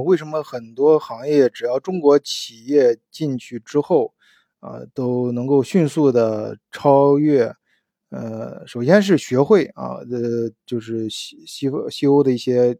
为什么很多行业只要中国企业进去之后，啊，都能够迅速的超越？呃，首先是学会啊，呃，就是西西西欧的一些。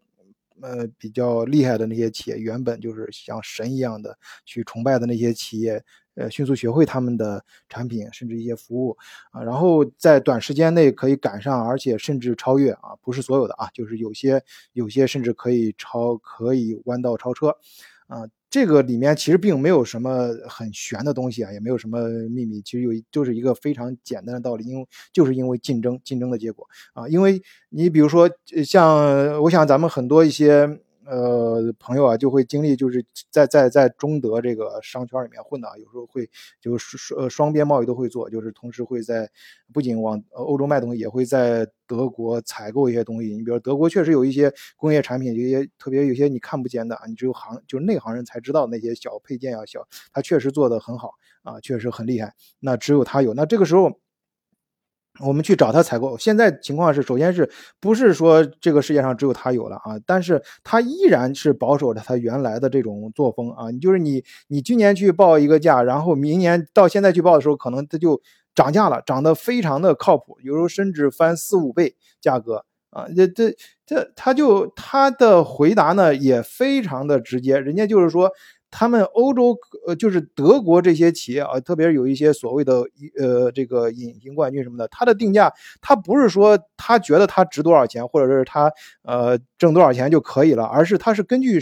呃，比较厉害的那些企业，原本就是像神一样的去崇拜的那些企业，呃，迅速学会他们的产品，甚至一些服务啊，然后在短时间内可以赶上，而且甚至超越啊，不是所有的啊，就是有些有些甚至可以超，可以弯道超车啊。这个里面其实并没有什么很玄的东西啊，也没有什么秘密，其实有就是一个非常简单的道理，因为就是因为竞争，竞争的结果啊。因为你比如说像，我想咱们很多一些。呃，朋友啊，就会经历，就是在在在中德这个商圈里面混的啊，有时候会就是双呃双边贸易都会做，就是同时会在不仅往欧洲卖东西，也会在德国采购一些东西。你比如德国确实有一些工业产品，有些特别有些你看不见的啊，你只有行就是内行人才知道那些小配件啊小，他确实做的很好啊，确实很厉害。那只有他有，那这个时候。我们去找他采购，现在情况是，首先是不是说这个世界上只有他有了啊？但是他依然是保守着他原来的这种作风啊。就是你，你今年去报一个价，然后明年到现在去报的时候，可能他就涨价了，涨得非常的靠谱，有时候甚至翻四五倍价格啊。这这这，他就他的回答呢也非常的直接，人家就是说。他们欧洲呃，就是德国这些企业啊，特别是有一些所谓的呃这个隐形冠军什么的，它的定价，它不是说他觉得它值多少钱，或者是他呃挣多少钱就可以了，而是它是根据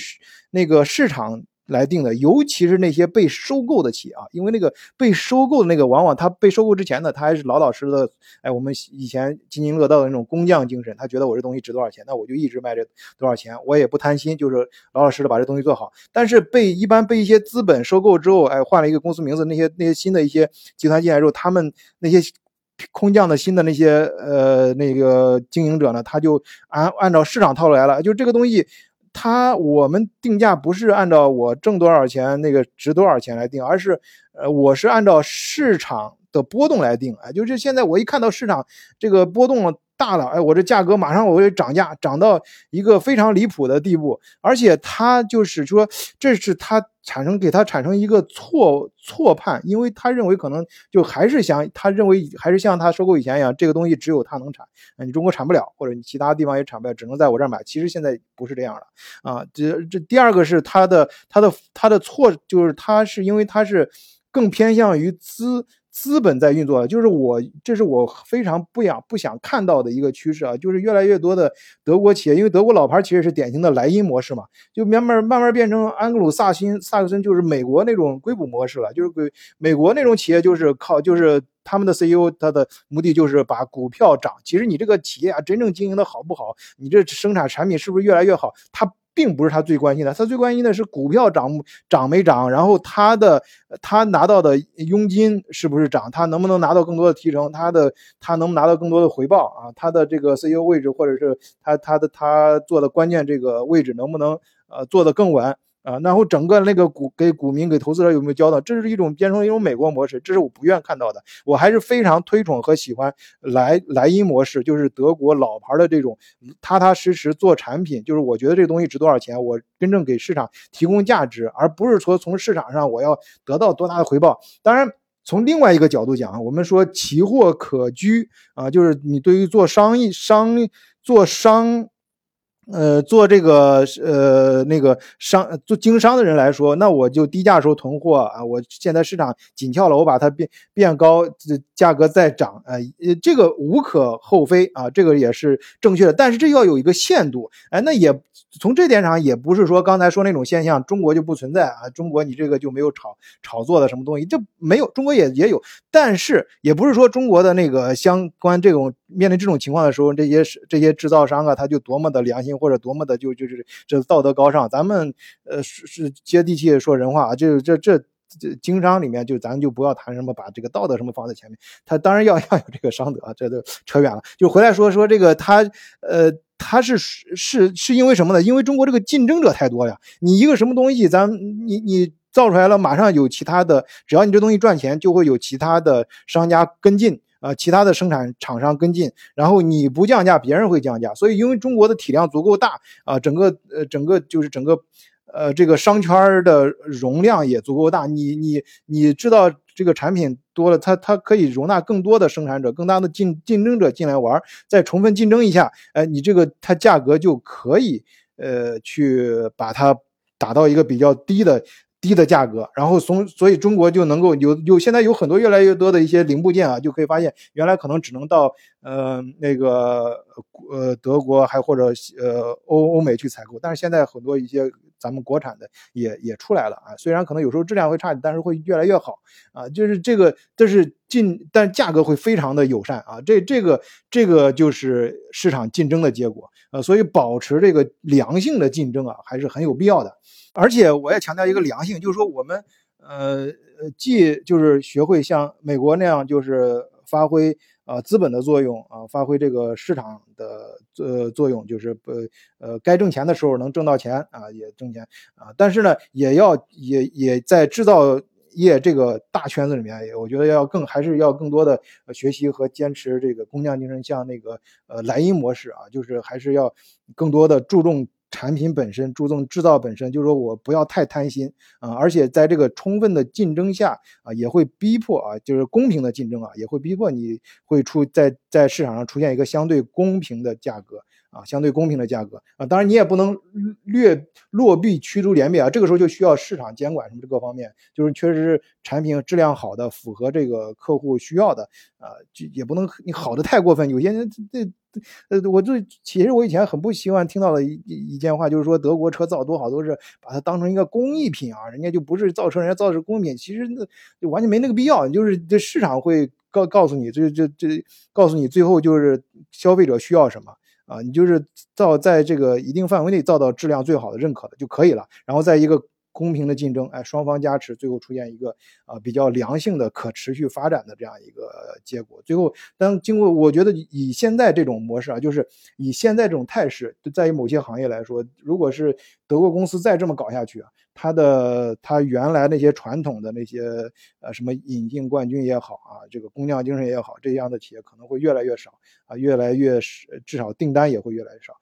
那个市场。来定的，尤其是那些被收购的企业啊，因为那个被收购的那个，往往他被收购之前呢，他还是老老实实的，哎，我们以前津津乐道的那种工匠精神，他觉得我这东西值多少钱，那我就一直卖这多少钱，我也不贪心，就是老老实实的把这东西做好。但是被一般被一些资本收购之后，哎，换了一个公司名字，那些那些新的一些集团进来之后，他们那些空降的新的那些呃那个经营者呢，他就按按照市场套路来了，就这个东西。他我们定价不是按照我挣多少钱那个值多少钱来定，而是，呃，我是按照市场的波动来定。哎，就是现在我一看到市场这个波动。大了，哎，我这价格马上我会涨价，涨到一个非常离谱的地步，而且他就是说，这是他产生给他产生一个错错判，因为他认为可能就还是想，他认为还是像他收购以前一样，这个东西只有他能产，你中国产不了，或者你其他地方也产不了，只能在我这儿买。其实现在不是这样的啊，这这第二个是他的他的他的错，就是他是因为他是更偏向于资。资本在运作，就是我，这是我非常不想不想看到的一个趋势啊，就是越来越多的德国企业，因为德国老牌企业是典型的莱茵模式嘛，就慢慢慢慢变成安格鲁萨辛萨克森，就是美国那种硅谷模式了，就是美美国那种企业就是靠就是他们的 CEO 他的目的就是把股票涨，其实你这个企业啊真正经营的好不好，你这生产产品是不是越来越好，他。并不是他最关心的，他最关心的是股票涨涨没涨，然后他的他拿到的佣金是不是涨，他能不能拿到更多的提成，他的他能拿到更多的回报啊，他的这个 CEO 位置或者是他他的他做的关键这个位置能不能呃做得更稳。啊，然后整个那个股给股民、给投资者有没有交代？这是一种变成一种美国模式，这是我不愿看到的。我还是非常推崇和喜欢莱莱茵模式，就是德国老牌的这种踏踏实实做产品。就是我觉得这东西值多少钱，我真正给市场提供价值，而不是说从市场上我要得到多大的回报。当然，从另外一个角度讲，我们说期货可居啊，就是你对于做商业、商做商。呃，做这个呃那个商做经商的人来说，那我就低价时候囤货啊。我现在市场紧俏了，我把它变变高，这价格再涨啊，呃，这个无可厚非啊，这个也是正确的。但是这要有一个限度，哎，那也从这点上也不是说刚才说那种现象，中国就不存在啊。中国你这个就没有炒炒作的什么东西，这没有，中国也也有，但是也不是说中国的那个相关这种面临这种情况的时候，这些这些制造商啊，他就多么的良心。或者多么的就就是这道德高尚，咱们呃是是接地气说人话啊，这这这经商里面就咱就不要谈什么把这个道德什么放在前面，他当然要 要有这个商德，这都扯远了，就回来说说这个他呃他是是是因为什么呢？因为中国这个竞争者太多呀，你一个什么东西，咱你你造出来了，马上有其他的，只要你这东西赚钱，就会有其他的商家跟进。啊，其他的生产厂商跟进，然后你不降价，别人会降价。所以，因为中国的体量足够大啊，整个呃，整个就是整个呃，这个商圈的容量也足够大。你你你知道这个产品多了，它它可以容纳更多的生产者、更大的竞竞争者进来玩，再充分竞争一下，哎，你这个它价格就可以呃去把它打到一个比较低的。低的价格，然后从所以中国就能够有有现在有很多越来越多的一些零部件啊，就可以发现原来可能只能到呃那个呃德国还或者呃欧欧美去采购，但是现在很多一些咱们国产的也也出来了啊，虽然可能有时候质量会差点，但是会越来越好啊，就是这个这是进，但价格会非常的友善啊，这这个这个就是市场竞争的结果。呃，所以保持这个良性的竞争啊，还是很有必要的。而且我也强调一个良性，就是说我们，呃，既就是学会像美国那样，就是发挥啊资本的作用啊，发挥这个市场的呃作用，就是呃呃该挣钱的时候能挣到钱啊，也挣钱啊。但是呢，也要也也在制造业这个大圈子里面，我觉得要更还是要更多的学习和坚持这个工匠精神，像那个呃莱茵模式啊，就是还是要更多的注重。产品本身注重制造本身，就是说我不要太贪心啊，而且在这个充分的竞争下啊，也会逼迫啊，就是公平的竞争啊，也会逼迫你会出在在市场上出现一个相对公平的价格啊，相对公平的价格啊。当然你也不能略落币驱逐良币啊，这个时候就需要市场监管什么各方面，就是确实是产品质量好的，符合这个客户需要的啊，就也不能你好的太过分，有些人这这。呃，我就其实我以前很不习惯听到的一一件话，就是说德国车造多好，都是把它当成一个工艺品啊，人家就不是造车，人家造的是工艺品，其实那就完全没那个必要。就是这市场会告告诉你，这这这告诉你，最后就是消费者需要什么啊，你就是造在这个一定范围内造到质量最好的、认可的就可以了，然后在一个。公平的竞争，哎，双方加持，最后出现一个啊比较良性的可持续发展的这样一个结果。最后，当经过，我觉得以现在这种模式啊，就是以现在这种态势，在于某些行业来说，如果是德国公司再这么搞下去啊。它的它原来那些传统的那些呃什么引进冠军也好啊，这个工匠精神也好，这样的企业可能会越来越少啊，越来越少，至少订单也会越来越少。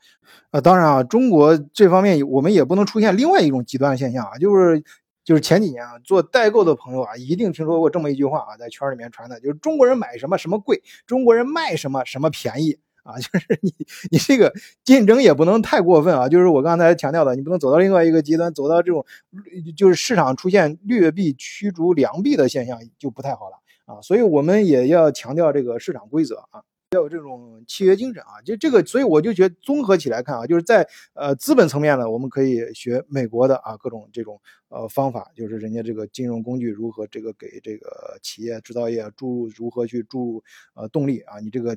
呃，当然啊，中国这方面我们也不能出现另外一种极端现象啊，就是就是前几年啊，做代购的朋友啊，一定听说过这么一句话啊，在圈里面传的，就是中国人买什么什么贵，中国人卖什么什么便宜。啊，就是你，你这个竞争也不能太过分啊。就是我刚才强调的，你不能走到另外一个极端，走到这种，就是市场出现劣币驱逐良币的现象就不太好了啊。所以我们也要强调这个市场规则啊，要有这种契约精神啊。就这个，所以我就觉得综合起来看啊，就是在呃资本层面呢，我们可以学美国的啊各种这种呃方法，就是人家这个金融工具如何这个给这个企业制造业注入如何去注入呃动力啊，你这个。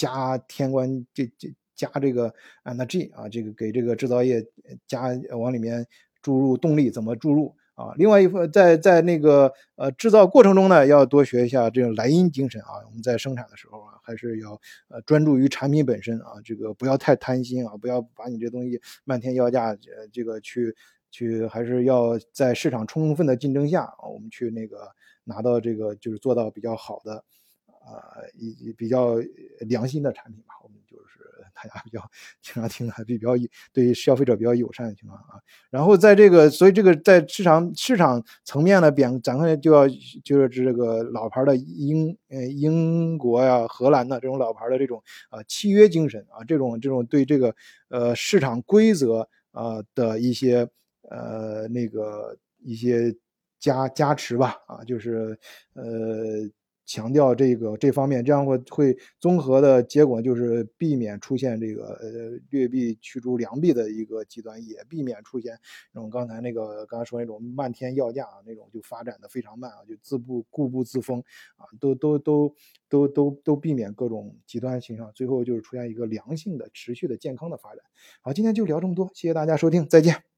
加天关这这加这个 N G 啊，这个给这个制造业加往里面注入动力，怎么注入啊？另外一份在在那个呃制造过程中呢，要多学一下这种莱茵精神啊。我们在生产的时候啊，还是要呃专注于产品本身啊，这个不要太贪心啊，不要把你这东西漫天要价，呃，这个去去还是要在市场充分的竞争下，我们去那个拿到这个就是做到比较好的。啊，以比较良心的产品吧，我们就是大家比较经常听还比较对消费者比较友善的情况啊。然后在这个，所以这个在市场市场层面呢，边咱们就要就是这个老牌的英呃英国呀、荷兰的这种老牌的这种啊契约精神啊，这种这种对这个呃市场规则啊的一些呃那个一些加加持吧啊，就是呃。强调这个这方面，这样会会综合的结果就是避免出现这个呃劣币驱逐良币的一个极端，也避免出现那种刚才那个刚才说那种漫天要价啊那种就发展的非常慢啊，就自不固步自封啊，都都都都都都避免各种极端形象，最后就是出现一个良性的、持续的、健康的发展。好，今天就聊这么多，谢谢大家收听，再见。